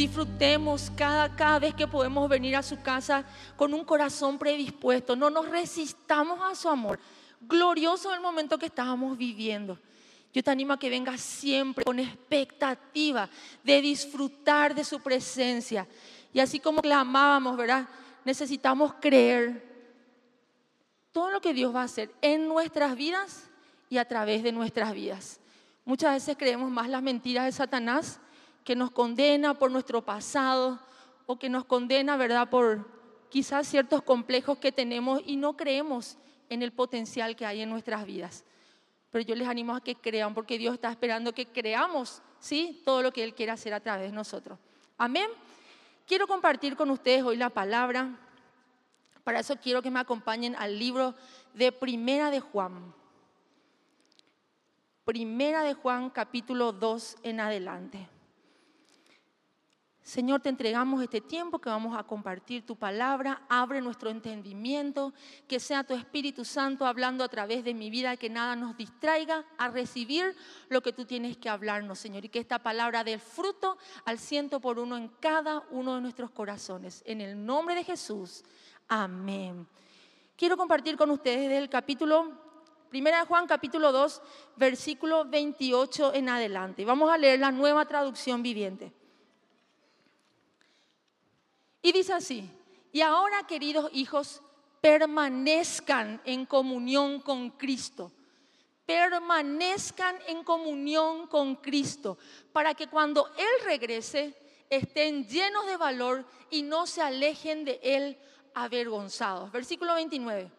disfrutemos cada, cada vez que podemos venir a su casa con un corazón predispuesto. No nos resistamos a su amor. Glorioso el momento que estábamos viviendo. Yo te animo a que vengas siempre con expectativa de disfrutar de su presencia. Y así como clamábamos, ¿verdad? Necesitamos creer todo lo que Dios va a hacer en nuestras vidas y a través de nuestras vidas. Muchas veces creemos más las mentiras de Satanás que nos condena por nuestro pasado o que nos condena, ¿verdad?, por quizás ciertos complejos que tenemos y no creemos en el potencial que hay en nuestras vidas. Pero yo les animo a que crean, porque Dios está esperando que creamos, ¿sí? Todo lo que Él quiere hacer a través de nosotros. Amén. Quiero compartir con ustedes hoy la palabra. Para eso quiero que me acompañen al libro de Primera de Juan. Primera de Juan, capítulo 2 en adelante. Señor, te entregamos este tiempo que vamos a compartir tu palabra. Abre nuestro entendimiento, que sea tu Espíritu Santo hablando a través de mi vida, que nada nos distraiga a recibir lo que tú tienes que hablarnos, Señor. Y que esta palabra dé fruto al ciento por uno en cada uno de nuestros corazones. En el nombre de Jesús. Amén. Quiero compartir con ustedes del capítulo, primera de Juan, capítulo 2, versículo 28 en adelante. Vamos a leer la nueva traducción viviente. Y dice así, y ahora queridos hijos, permanezcan en comunión con Cristo. Permanezcan en comunión con Cristo para que cuando Él regrese estén llenos de valor y no se alejen de Él avergonzados. Versículo 29.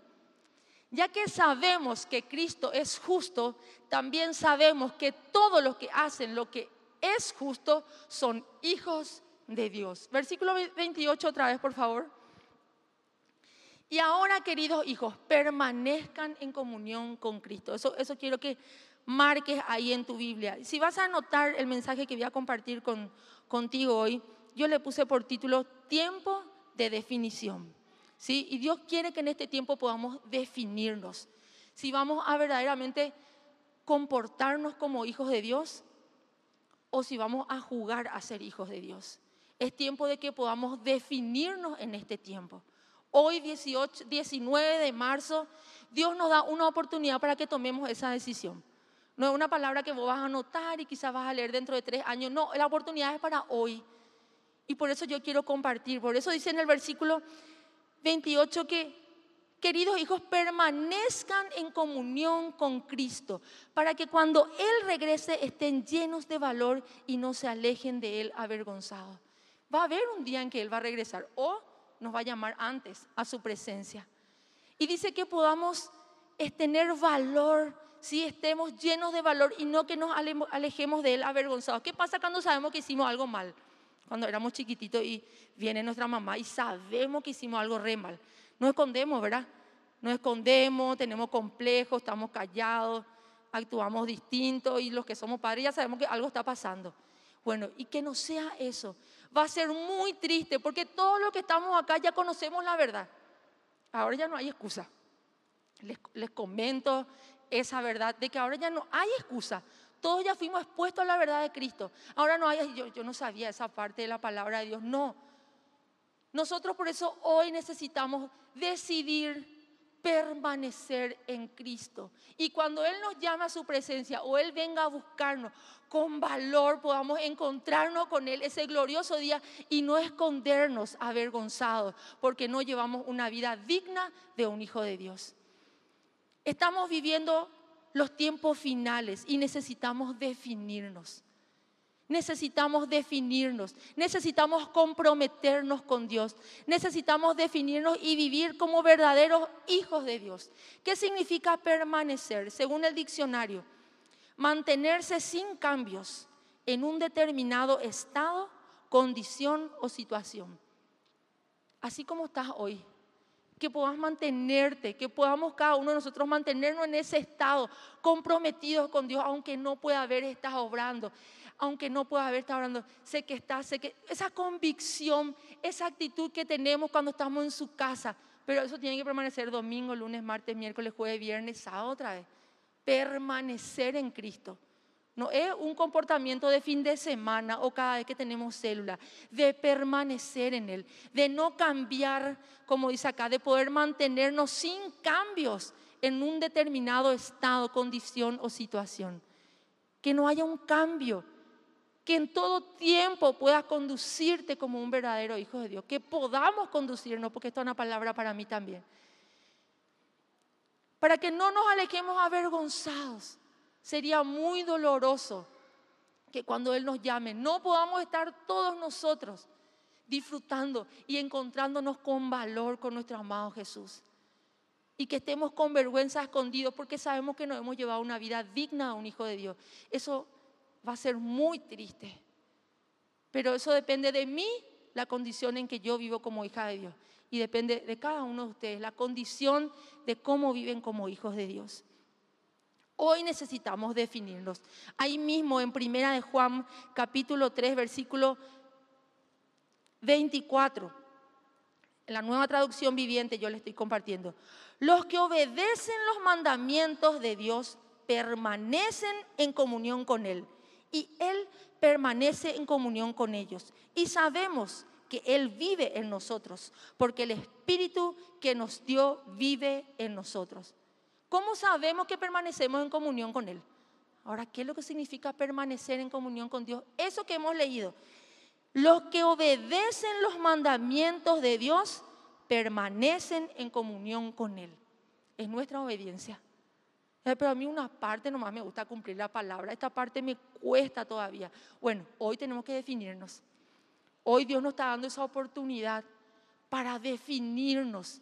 Ya que sabemos que Cristo es justo, también sabemos que todos los que hacen lo que es justo son hijos de Dios. Versículo 28 otra vez, por favor. Y ahora, queridos hijos, permanezcan en comunión con Cristo. Eso, eso quiero que marques ahí en tu Biblia. Si vas a anotar el mensaje que voy a compartir con, contigo hoy, yo le puse por título Tiempo de definición. ¿Sí? Y Dios quiere que en este tiempo podamos definirnos. Si vamos a verdaderamente comportarnos como hijos de Dios o si vamos a jugar a ser hijos de Dios. Es tiempo de que podamos definirnos en este tiempo. Hoy, 18, 19 de marzo, Dios nos da una oportunidad para que tomemos esa decisión. No es una palabra que vos vas a anotar y quizás vas a leer dentro de tres años. No, la oportunidad es para hoy. Y por eso yo quiero compartir. Por eso dice en el versículo 28 que, queridos hijos, permanezcan en comunión con Cristo, para que cuando Él regrese estén llenos de valor y no se alejen de Él avergonzados. Va a haber un día en que Él va a regresar o nos va a llamar antes a su presencia. Y dice que podamos tener valor, si estemos llenos de valor y no que nos alejemos de Él avergonzados. ¿Qué pasa cuando sabemos que hicimos algo mal? Cuando éramos chiquititos y viene nuestra mamá y sabemos que hicimos algo re mal. No escondemos, ¿verdad? No escondemos, tenemos complejos, estamos callados, actuamos distintos y los que somos padres ya sabemos que algo está pasando. Bueno, y que no sea eso. Va a ser muy triste porque todos los que estamos acá ya conocemos la verdad. Ahora ya no hay excusa. Les, les, comento esa verdad de que ahora ya no hay excusa. Todos ya fuimos expuestos a la verdad de Cristo. Ahora no hay, yo, yo no sabía esa parte de la palabra de Dios. No. Nosotros por eso hoy necesitamos decidir permanecer en Cristo. Y cuando Él nos llama a su presencia o Él venga a buscarnos con valor, podamos encontrarnos con Él ese glorioso día y no escondernos avergonzados porque no llevamos una vida digna de un hijo de Dios. Estamos viviendo los tiempos finales y necesitamos definirnos necesitamos definirnos, necesitamos comprometernos con Dios, necesitamos definirnos y vivir como verdaderos hijos de Dios. ¿Qué significa permanecer? Según el diccionario, mantenerse sin cambios en un determinado estado, condición o situación. Así como estás hoy, que puedas mantenerte, que podamos cada uno de nosotros mantenernos en ese estado, comprometidos con Dios, aunque no pueda haber, estás obrando aunque no pueda haber estado hablando, sé que está, sé que esa convicción, esa actitud que tenemos cuando estamos en su casa, pero eso tiene que permanecer domingo, lunes, martes, miércoles, jueves, viernes, sábado otra vez. Permanecer en Cristo. No es un comportamiento de fin de semana o cada vez que tenemos célula, de permanecer en Él, de no cambiar, como dice acá, de poder mantenernos sin cambios en un determinado estado, condición o situación. Que no haya un cambio, que en todo tiempo puedas conducirte como un verdadero hijo de Dios, que podamos conducirnos, porque esta es una palabra para mí también, para que no nos alejemos avergonzados. Sería muy doloroso que cuando Él nos llame no podamos estar todos nosotros disfrutando y encontrándonos con valor con nuestro amado Jesús. Y que estemos con vergüenza escondidos porque sabemos que no hemos llevado una vida digna a un hijo de Dios. Eso va a ser muy triste. Pero eso depende de mí, la condición en que yo vivo como hija de Dios. Y depende de cada uno de ustedes, la condición de cómo viven como hijos de Dios. Hoy necesitamos definirnos. Ahí mismo en Primera de Juan, capítulo 3, versículo 24. En la nueva traducción viviente yo le estoy compartiendo. Los que obedecen los mandamientos de Dios permanecen en comunión con Él y Él permanece en comunión con ellos. Y sabemos que Él vive en nosotros, porque el Espíritu que nos dio vive en nosotros. ¿Cómo sabemos que permanecemos en comunión con Él? Ahora, ¿qué es lo que significa permanecer en comunión con Dios? Eso que hemos leído. Los que obedecen los mandamientos de Dios permanecen en comunión con Él. Es nuestra obediencia. Pero a mí una parte nomás me gusta cumplir la palabra, esta parte me cuesta todavía. Bueno, hoy tenemos que definirnos. Hoy Dios nos está dando esa oportunidad para definirnos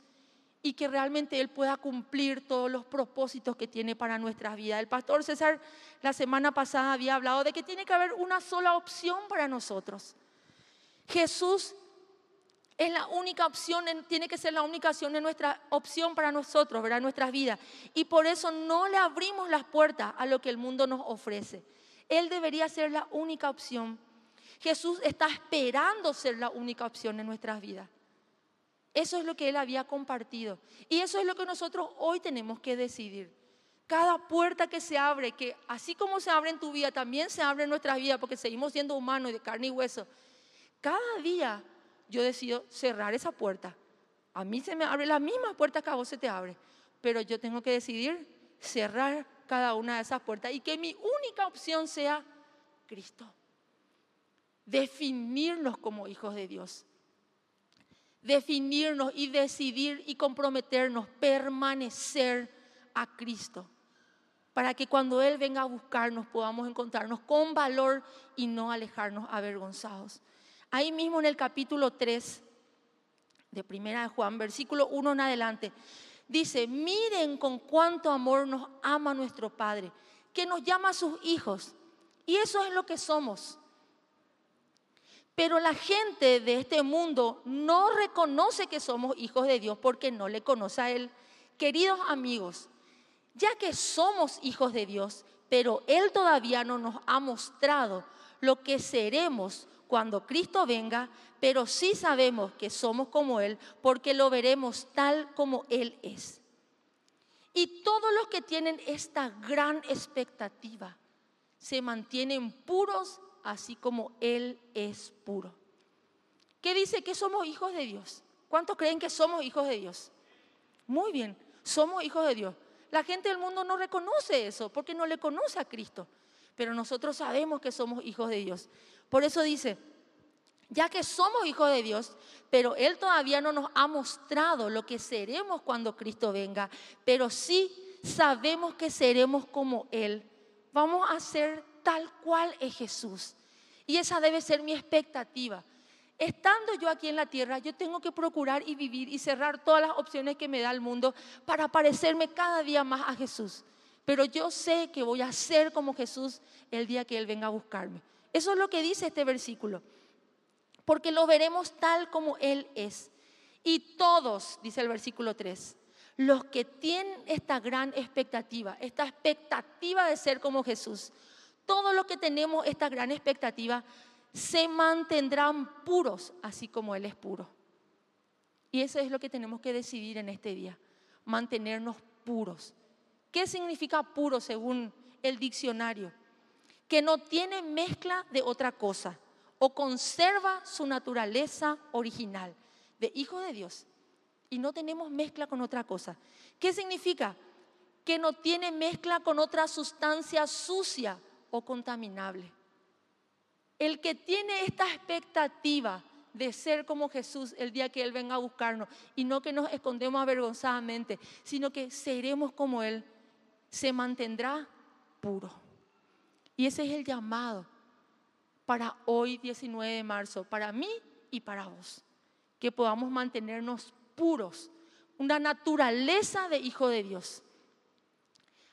y que realmente Él pueda cumplir todos los propósitos que tiene para nuestras vidas. El pastor César la semana pasada había hablado de que tiene que haber una sola opción para nosotros. Jesús es la única opción, tiene que ser la única opción de nuestra opción para nosotros, ¿verdad? Nuestras vidas. Y por eso no le abrimos las puertas a lo que el mundo nos ofrece. Él debería ser la única opción. Jesús está esperando ser la única opción en nuestras vidas. Eso es lo que él había compartido. Y eso es lo que nosotros hoy tenemos que decidir. Cada puerta que se abre, que así como se abre en tu vida, también se abre en nuestras vidas, porque seguimos siendo humanos de carne y hueso. Cada día yo decido cerrar esa puerta. A mí se me abre la misma puerta que a vos se te abre, pero yo tengo que decidir cerrar cada una de esas puertas y que mi única opción sea Cristo. Definirnos como hijos de Dios. Definirnos y decidir y comprometernos, permanecer a Cristo. Para que cuando Él venga a buscarnos podamos encontrarnos con valor y no alejarnos avergonzados. Ahí mismo en el capítulo 3 de Primera de Juan, versículo 1 en adelante, dice, miren con cuánto amor nos ama nuestro Padre, que nos llama a sus hijos. Y eso es lo que somos. Pero la gente de este mundo no reconoce que somos hijos de Dios porque no le conoce a Él. Queridos amigos, ya que somos hijos de Dios, pero Él todavía no nos ha mostrado lo que seremos cuando Cristo venga, pero sí sabemos que somos como Él porque lo veremos tal como Él es. Y todos los que tienen esta gran expectativa se mantienen puros así como Él es puro. ¿Qué dice? Que somos hijos de Dios. ¿Cuántos creen que somos hijos de Dios? Muy bien, somos hijos de Dios. La gente del mundo no reconoce eso porque no le conoce a Cristo, pero nosotros sabemos que somos hijos de Dios. Por eso dice, ya que somos hijos de Dios, pero Él todavía no nos ha mostrado lo que seremos cuando Cristo venga, pero sí sabemos que seremos como Él. Vamos a ser tal cual es Jesús. Y esa debe ser mi expectativa. Estando yo aquí en la tierra, yo tengo que procurar y vivir y cerrar todas las opciones que me da el mundo para parecerme cada día más a Jesús. Pero yo sé que voy a ser como Jesús el día que Él venga a buscarme. Eso es lo que dice este versículo. Porque lo veremos tal como Él es. Y todos, dice el versículo 3, los que tienen esta gran expectativa, esta expectativa de ser como Jesús, todos los que tenemos esta gran expectativa, se mantendrán puros, así como Él es puro. Y eso es lo que tenemos que decidir en este día, mantenernos puros. ¿Qué significa puro según el diccionario? que no tiene mezcla de otra cosa o conserva su naturaleza original de hijo de Dios y no tenemos mezcla con otra cosa. ¿Qué significa? Que no tiene mezcla con otra sustancia sucia o contaminable. El que tiene esta expectativa de ser como Jesús el día que Él venga a buscarnos y no que nos escondemos avergonzadamente, sino que seremos como Él, se mantendrá puro. Y ese es el llamado para hoy 19 de marzo, para mí y para vos, que podamos mantenernos puros, una naturaleza de hijo de Dios.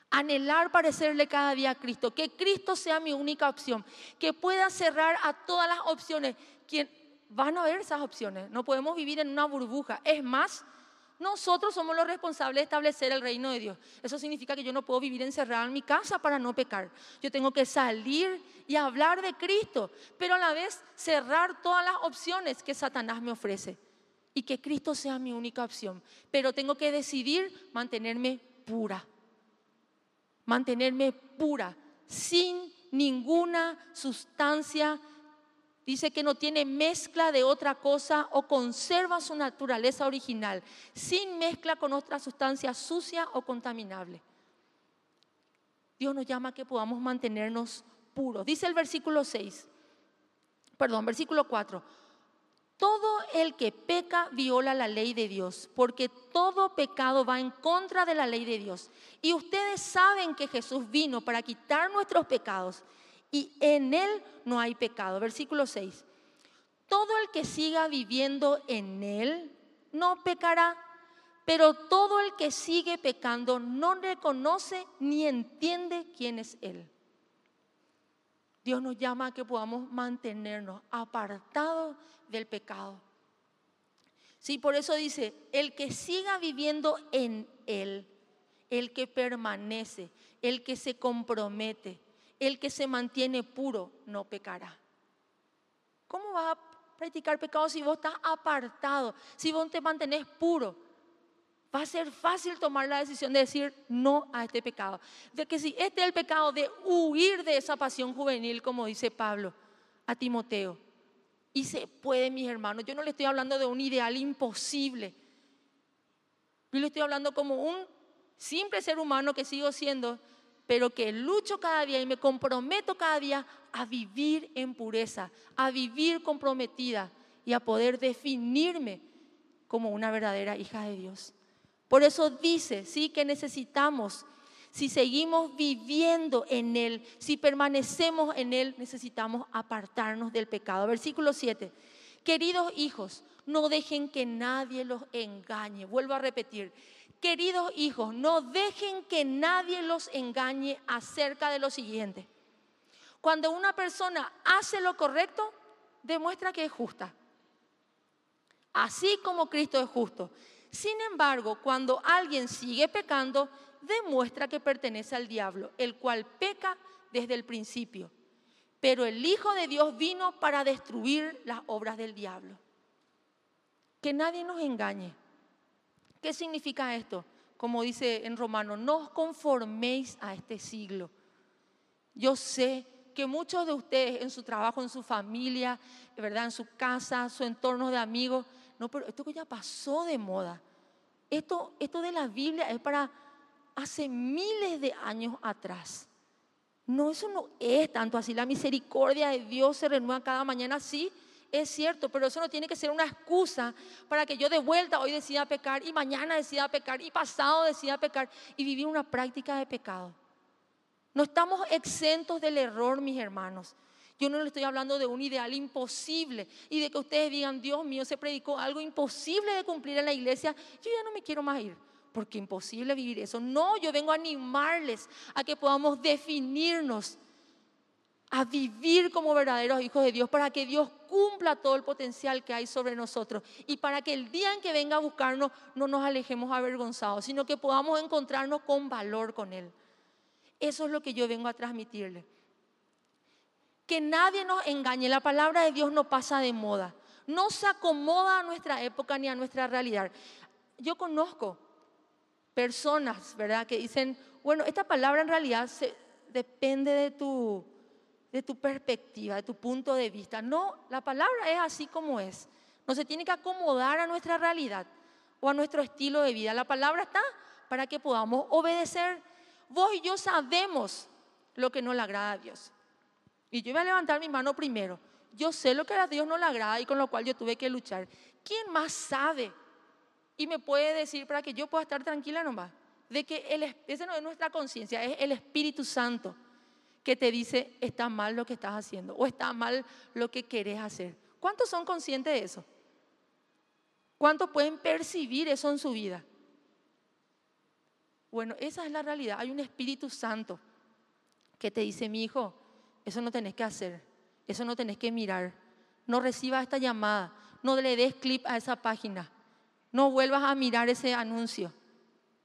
Anhelar parecerle cada día a Cristo, que Cristo sea mi única opción, que pueda cerrar a todas las opciones. Quien, van a haber esas opciones, no podemos vivir en una burbuja. Es más, nosotros somos los responsables de establecer el reino de Dios. Eso significa que yo no puedo vivir encerrada en mi casa para no pecar. Yo tengo que salir y hablar de Cristo, pero a la vez cerrar todas las opciones que Satanás me ofrece y que Cristo sea mi única opción. Pero tengo que decidir mantenerme pura. Mantenerme pura, sin ninguna sustancia Dice que no tiene mezcla de otra cosa o conserva su naturaleza original, sin mezcla con otra sustancia sucia o contaminable. Dios nos llama a que podamos mantenernos puros. Dice el versículo 6, perdón, versículo 4. Todo el que peca viola la ley de Dios, porque todo pecado va en contra de la ley de Dios. Y ustedes saben que Jesús vino para quitar nuestros pecados y en él no hay pecado. Versículo 6. Todo el que siga viviendo en él no pecará, pero todo el que sigue pecando no reconoce ni entiende quién es él. Dios nos llama a que podamos mantenernos apartados del pecado. Sí, por eso dice, el que siga viviendo en él, el que permanece, el que se compromete, el que se mantiene puro no pecará. ¿Cómo vas a practicar pecado si vos estás apartado, si vos te mantenés puro? Va a ser fácil tomar la decisión de decir no a este pecado. De que si este es el pecado de huir de esa pasión juvenil, como dice Pablo a Timoteo. Y se puede, mis hermanos. Yo no le estoy hablando de un ideal imposible. Yo le estoy hablando como un simple ser humano que sigo siendo pero que lucho cada día y me comprometo cada día a vivir en pureza, a vivir comprometida y a poder definirme como una verdadera hija de Dios. Por eso dice, sí, que necesitamos, si seguimos viviendo en Él, si permanecemos en Él, necesitamos apartarnos del pecado. Versículo 7. Queridos hijos, no dejen que nadie los engañe. Vuelvo a repetir, Queridos hijos, no dejen que nadie los engañe acerca de lo siguiente. Cuando una persona hace lo correcto, demuestra que es justa. Así como Cristo es justo. Sin embargo, cuando alguien sigue pecando, demuestra que pertenece al diablo, el cual peca desde el principio. Pero el Hijo de Dios vino para destruir las obras del diablo. Que nadie nos engañe. ¿Qué significa esto? Como dice en Romano, no os conforméis a este siglo. Yo sé que muchos de ustedes en su trabajo, en su familia, ¿verdad? en su casa, su entorno de amigos, no, pero esto que ya pasó de moda. Esto, esto de la Biblia es para hace miles de años atrás. No, eso no es tanto así. La misericordia de Dios se renueva cada mañana, sí, es cierto, pero eso no tiene que ser una excusa para que yo de vuelta hoy decida pecar y mañana decida pecar y pasado decida pecar y vivir una práctica de pecado. No estamos exentos del error, mis hermanos. Yo no le estoy hablando de un ideal imposible y de que ustedes digan, Dios mío, se predicó algo imposible de cumplir en la iglesia, yo ya no me quiero más ir, porque imposible vivir eso. No, yo vengo a animarles a que podamos definirnos a vivir como verdaderos hijos de Dios, para que Dios cumpla todo el potencial que hay sobre nosotros y para que el día en que venga a buscarnos no nos alejemos avergonzados, sino que podamos encontrarnos con valor con Él. Eso es lo que yo vengo a transmitirle. Que nadie nos engañe, la palabra de Dios no pasa de moda, no se acomoda a nuestra época ni a nuestra realidad. Yo conozco personas, ¿verdad?, que dicen, bueno, esta palabra en realidad depende de tu de tu perspectiva, de tu punto de vista. No, la palabra es así como es. No se tiene que acomodar a nuestra realidad o a nuestro estilo de vida. La palabra está para que podamos obedecer. Vos y yo sabemos lo que no le agrada a Dios. Y yo voy a levantar mi mano primero. Yo sé lo que a Dios no le agrada y con lo cual yo tuve que luchar. ¿Quién más sabe? Y me puede decir para que yo pueda estar tranquila nomás. De que el, esa no es nuestra conciencia, es el Espíritu Santo que te dice está mal lo que estás haciendo o está mal lo que querés hacer. ¿Cuántos son conscientes de eso? ¿Cuántos pueden percibir eso en su vida? Bueno, esa es la realidad. Hay un Espíritu Santo que te dice, mi hijo, eso no tenés que hacer, eso no tenés que mirar. No recibas esta llamada, no le des clip a esa página, no vuelvas a mirar ese anuncio,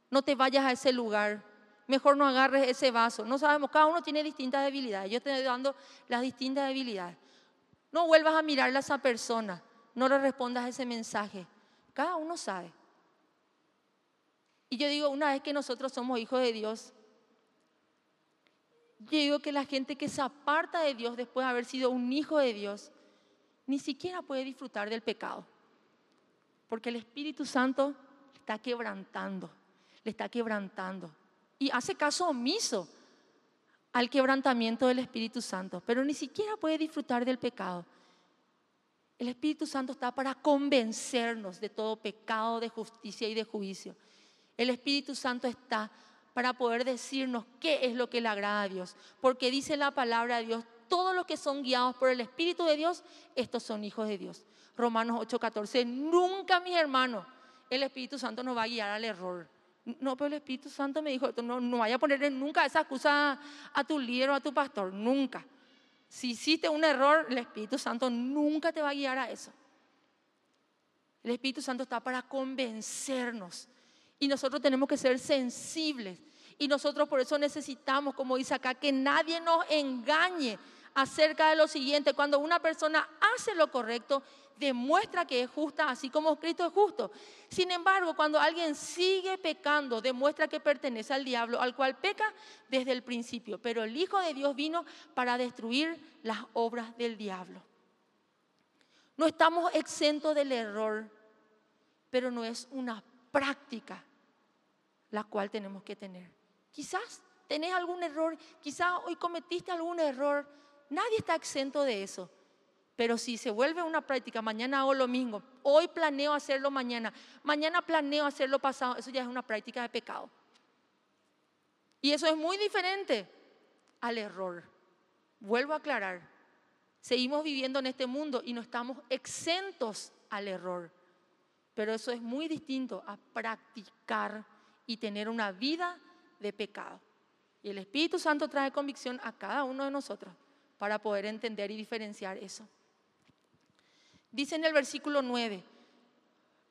no te vayas a ese lugar, mejor no agarres ese vaso. No sabemos, cada uno tiene distintas debilidades. Yo te estoy dando las distintas debilidades. No vuelvas a mirar a esa persona, no le respondas ese mensaje. Cada uno sabe. Y yo digo, una vez que nosotros somos hijos de Dios, yo digo que la gente que se aparta de Dios después de haber sido un hijo de Dios, ni siquiera puede disfrutar del pecado. Porque el Espíritu Santo está quebrantando, le está quebrantando y hace caso omiso al quebrantamiento del Espíritu Santo, pero ni siquiera puede disfrutar del pecado. El Espíritu Santo está para convencernos de todo pecado, de justicia y de juicio. El Espíritu Santo está para poder decirnos qué es lo que le agrada a Dios, porque dice la palabra de Dios, todos los que son guiados por el Espíritu de Dios, estos son hijos de Dios. Romanos 8:14, nunca mis hermanos, el Espíritu Santo nos va a guiar al error. No, pero el Espíritu Santo me dijo, no, no vaya a ponerle nunca esa excusa a tu líder o a tu pastor, nunca. Si hiciste un error, el Espíritu Santo nunca te va a guiar a eso. El Espíritu Santo está para convencernos y nosotros tenemos que ser sensibles y nosotros por eso necesitamos, como dice acá, que nadie nos engañe acerca de lo siguiente. Cuando una persona hace lo correcto, demuestra que es justa, así como Cristo es justo. Sin embargo, cuando alguien sigue pecando, demuestra que pertenece al diablo, al cual peca desde el principio. Pero el Hijo de Dios vino para destruir las obras del diablo. No estamos exentos del error, pero no es una práctica la cual tenemos que tener. Quizás tenés algún error, quizás hoy cometiste algún error. Nadie está exento de eso. Pero si se vuelve una práctica, mañana hago lo mismo, hoy planeo hacerlo mañana, mañana planeo hacerlo pasado, eso ya es una práctica de pecado. Y eso es muy diferente al error. Vuelvo a aclarar, seguimos viviendo en este mundo y no estamos exentos al error, pero eso es muy distinto a practicar y tener una vida de pecado. Y el Espíritu Santo trae convicción a cada uno de nosotros para poder entender y diferenciar eso. Dice en el versículo 9,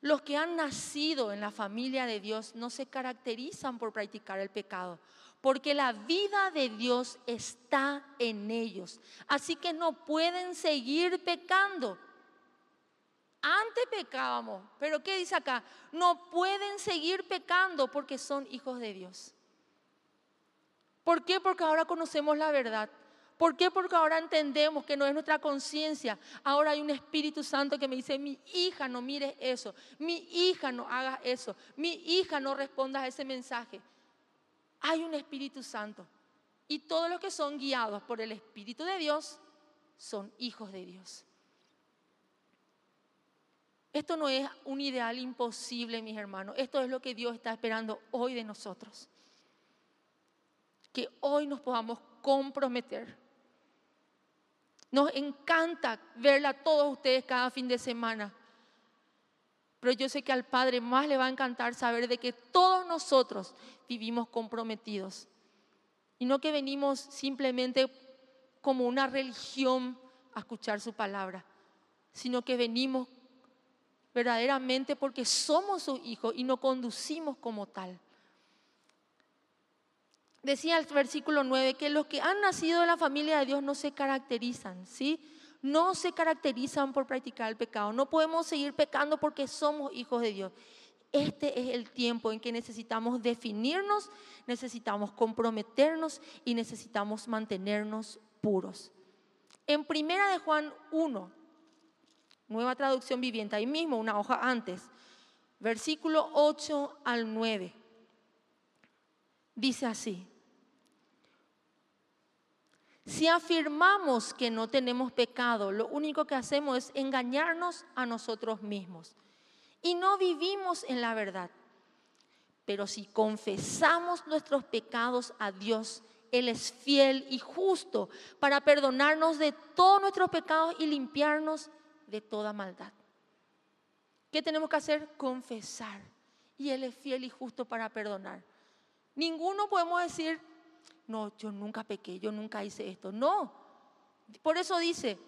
los que han nacido en la familia de Dios no se caracterizan por practicar el pecado, porque la vida de Dios está en ellos. Así que no pueden seguir pecando. Antes pecábamos, pero ¿qué dice acá? No pueden seguir pecando porque son hijos de Dios. ¿Por qué? Porque ahora conocemos la verdad. ¿Por qué? Porque ahora entendemos que no es nuestra conciencia. Ahora hay un Espíritu Santo que me dice, mi hija no mires eso, mi hija no hagas eso, mi hija no respondas a ese mensaje. Hay un Espíritu Santo. Y todos los que son guiados por el Espíritu de Dios son hijos de Dios. Esto no es un ideal imposible, mis hermanos. Esto es lo que Dios está esperando hoy de nosotros. Que hoy nos podamos comprometer nos encanta verla a todos ustedes cada fin de semana. Pero yo sé que al Padre más le va a encantar saber de que todos nosotros vivimos comprometidos. Y no que venimos simplemente como una religión a escuchar su palabra, sino que venimos verdaderamente porque somos sus hijos y nos conducimos como tal. Decía el versículo 9 que los que han nacido de la familia de Dios no se caracterizan, ¿sí? No se caracterizan por practicar el pecado. No podemos seguir pecando porque somos hijos de Dios. Este es el tiempo en que necesitamos definirnos, necesitamos comprometernos y necesitamos mantenernos puros. En primera de Juan 1, nueva traducción viviente, ahí mismo, una hoja antes, versículo 8 al 9, dice así. Si afirmamos que no tenemos pecado, lo único que hacemos es engañarnos a nosotros mismos y no vivimos en la verdad. Pero si confesamos nuestros pecados a Dios, Él es fiel y justo para perdonarnos de todos nuestros pecados y limpiarnos de toda maldad. ¿Qué tenemos que hacer? Confesar. Y Él es fiel y justo para perdonar. Ninguno podemos decir, no, yo nunca pequé, yo nunca hice esto. No. Por eso dice,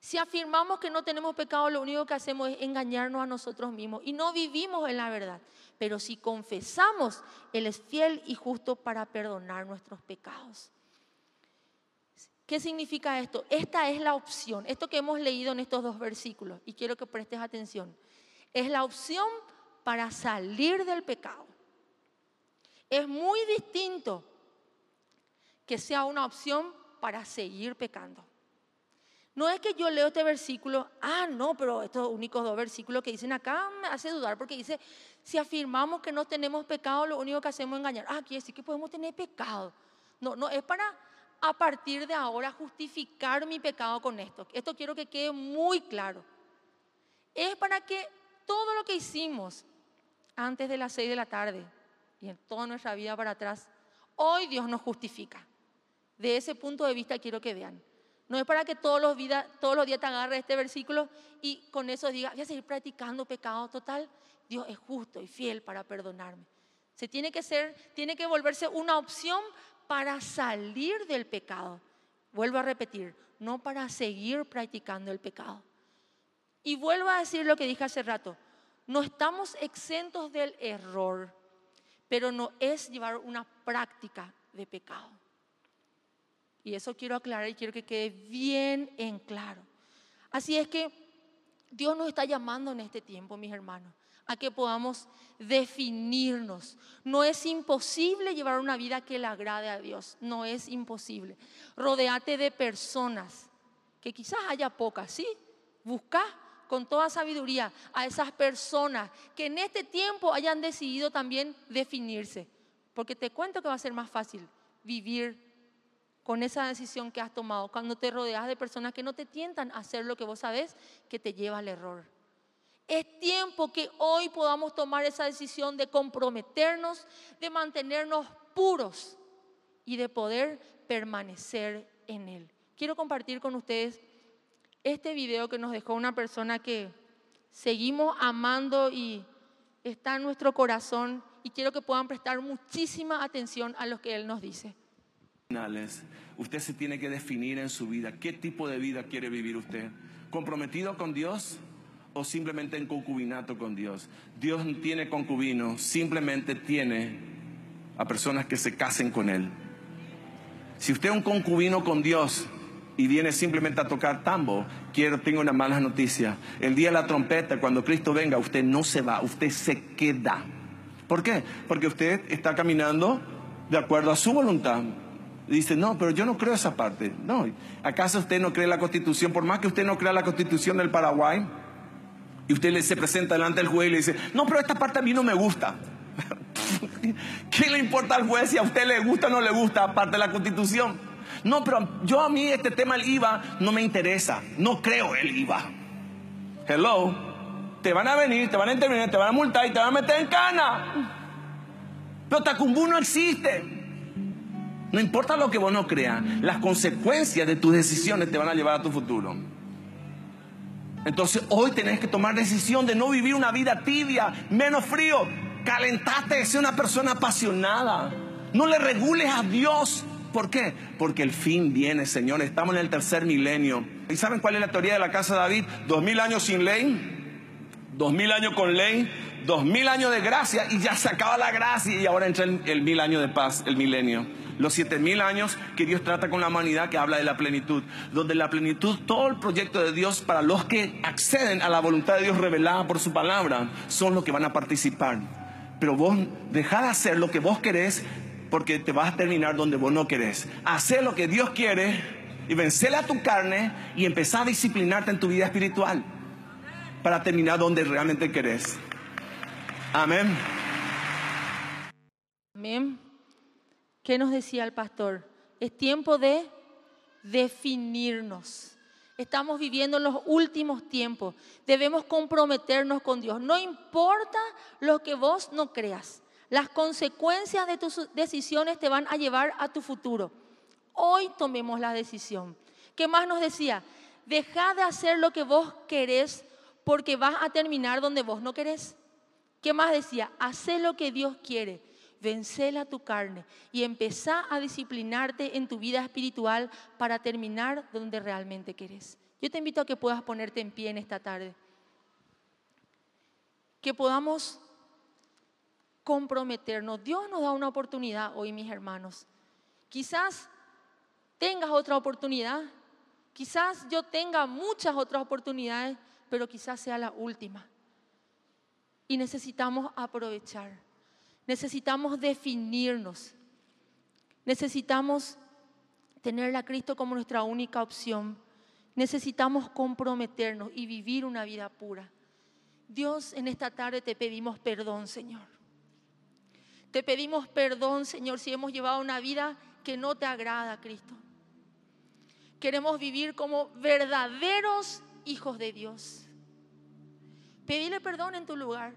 si afirmamos que no tenemos pecado, lo único que hacemos es engañarnos a nosotros mismos y no vivimos en la verdad. Pero si confesamos, Él es fiel y justo para perdonar nuestros pecados. ¿Qué significa esto? Esta es la opción, esto que hemos leído en estos dos versículos, y quiero que prestes atención, es la opción para salir del pecado. Es muy distinto que sea una opción para seguir pecando. No es que yo leo este versículo, ah, no, pero estos únicos dos versículos que dicen acá me hace dudar porque dice, si afirmamos que no tenemos pecado, lo único que hacemos es engañar. Ah, quiere decir que podemos tener pecado. No, no, es para a partir de ahora justificar mi pecado con esto. Esto quiero que quede muy claro. Es para que todo lo que hicimos antes de las seis de la tarde y en toda nuestra vida para atrás, hoy Dios nos justifica. De ese punto de vista quiero que vean. No es para que todos los, todos los días te agarre este versículo y con eso diga, voy a seguir practicando pecado total. Dios es justo y fiel para perdonarme. Se tiene que ser, tiene que volverse una opción para salir del pecado. Vuelvo a repetir, no para seguir practicando el pecado. Y vuelvo a decir lo que dije hace rato, no estamos exentos del error, pero no es llevar una práctica de pecado. Y eso quiero aclarar y quiero que quede bien en claro. Así es que Dios nos está llamando en este tiempo, mis hermanos, a que podamos definirnos. No es imposible llevar una vida que le agrade a Dios, no es imposible. Rodeate de personas, que quizás haya pocas, ¿sí? Busca con toda sabiduría a esas personas que en este tiempo hayan decidido también definirse. Porque te cuento que va a ser más fácil vivir con esa decisión que has tomado, cuando te rodeas de personas que no te tientan a hacer lo que vos sabes que te lleva al error. Es tiempo que hoy podamos tomar esa decisión de comprometernos, de mantenernos puros y de poder permanecer en Él. Quiero compartir con ustedes este video que nos dejó una persona que seguimos amando y está en nuestro corazón y quiero que puedan prestar muchísima atención a lo que Él nos dice. Usted se tiene que definir en su vida qué tipo de vida quiere vivir usted. ¿Comprometido con Dios o simplemente en concubinato con Dios? Dios no tiene concubino, simplemente tiene a personas que se casen con Él. Si usted es un concubino con Dios y viene simplemente a tocar tambo, quiero, tengo una mala noticia. El día de la trompeta, cuando Cristo venga, usted no se va, usted se queda. ¿Por qué? Porque usted está caminando de acuerdo a su voluntad dice, no, pero yo no creo esa parte. No, ¿acaso usted no cree la constitución? Por más que usted no crea la constitución del Paraguay, y usted se presenta delante del juez y le dice, no, pero esta parte a mí no me gusta. ¿Qué le importa al juez si a usted le gusta o no le gusta parte de la constitución? No, pero yo a mí este tema del IVA no me interesa. No creo el IVA. Hello. Te van a venir, te van a intervenir, te van a multar y te van a meter en cana. Pero Tacumbú no existe. No importa lo que vos no creas, las consecuencias de tus decisiones te van a llevar a tu futuro. Entonces hoy tenés que tomar decisión de no vivir una vida tibia, menos frío. Calentate de ser una persona apasionada. No le regules a Dios. ¿Por qué? Porque el fin viene, Señor. Estamos en el tercer milenio. ¿Y saben cuál es la teoría de la casa de David? Dos mil años sin ley, dos mil años con ley, dos mil años de gracia y ya se acaba la gracia y ahora entra el mil años de paz, el milenio los siete mil años que Dios trata con la humanidad, que habla de la plenitud, donde la plenitud, todo el proyecto de Dios para los que acceden a la voluntad de Dios revelada por su palabra, son los que van a participar. Pero vos dejá de hacer lo que vos querés porque te vas a terminar donde vos no querés. Hacer lo que Dios quiere y vencerle a tu carne y empezar a disciplinarte en tu vida espiritual para terminar donde realmente querés. Amén. Amén. ¿Qué nos decía el pastor? Es tiempo de definirnos. Estamos viviendo en los últimos tiempos. Debemos comprometernos con Dios. No importa lo que vos no creas. Las consecuencias de tus decisiones te van a llevar a tu futuro. Hoy tomemos la decisión. ¿Qué más nos decía? Deja de hacer lo que vos querés porque vas a terminar donde vos no querés. ¿Qué más decía? Haz lo que Dios quiere. Vencela tu carne y empezá a disciplinarte en tu vida espiritual para terminar donde realmente querés. Yo te invito a que puedas ponerte en pie en esta tarde. Que podamos comprometernos. Dios nos da una oportunidad hoy, mis hermanos. Quizás tengas otra oportunidad. Quizás yo tenga muchas otras oportunidades, pero quizás sea la última. Y necesitamos aprovechar. Necesitamos definirnos. Necesitamos tener a Cristo como nuestra única opción. Necesitamos comprometernos y vivir una vida pura. Dios, en esta tarde te pedimos perdón, Señor. Te pedimos perdón, Señor, si hemos llevado una vida que no te agrada, Cristo. Queremos vivir como verdaderos hijos de Dios. Pedile perdón en tu lugar.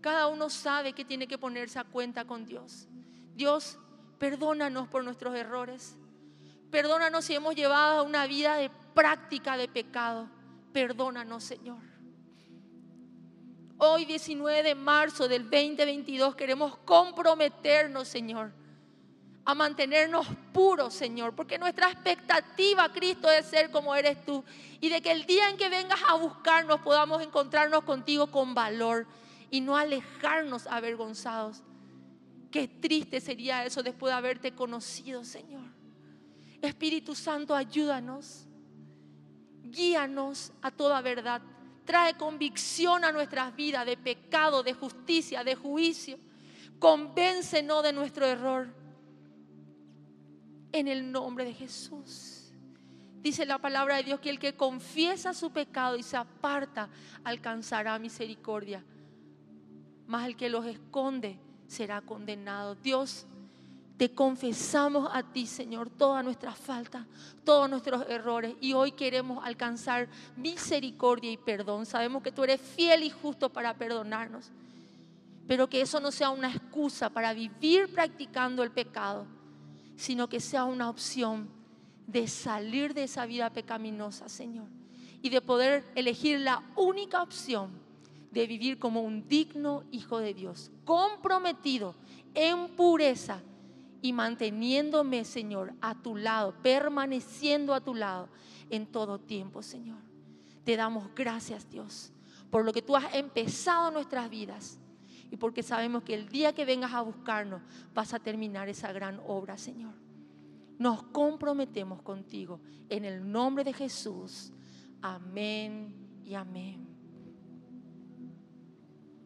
Cada uno sabe que tiene que ponerse a cuenta con Dios. Dios, perdónanos por nuestros errores. Perdónanos si hemos llevado una vida de práctica de pecado. Perdónanos, Señor. Hoy, 19 de marzo del 2022, queremos comprometernos, Señor, a mantenernos puros, Señor, porque nuestra expectativa, Cristo, es ser como eres tú y de que el día en que vengas a buscarnos podamos encontrarnos contigo con valor y no alejarnos avergonzados. Qué triste sería eso después de haberte conocido, Señor. Espíritu Santo, ayúdanos, guíanos a toda verdad, trae convicción a nuestras vidas de pecado, de justicia, de juicio. Convéncenos de nuestro error en el nombre de Jesús. Dice la palabra de Dios que el que confiesa su pecado y se aparta alcanzará misericordia, mas el que los esconde será condenado. Dios, te confesamos a ti, Señor, todas nuestras faltas, todos nuestros errores y hoy queremos alcanzar misericordia y perdón. Sabemos que tú eres fiel y justo para perdonarnos, pero que eso no sea una excusa para vivir practicando el pecado sino que sea una opción de salir de esa vida pecaminosa, Señor, y de poder elegir la única opción de vivir como un digno hijo de Dios, comprometido en pureza y manteniéndome, Señor, a tu lado, permaneciendo a tu lado en todo tiempo, Señor. Te damos gracias, Dios, por lo que tú has empezado en nuestras vidas y porque sabemos que el día que vengas a buscarnos vas a terminar esa gran obra, Señor. Nos comprometemos contigo en el nombre de Jesús. Amén y amén.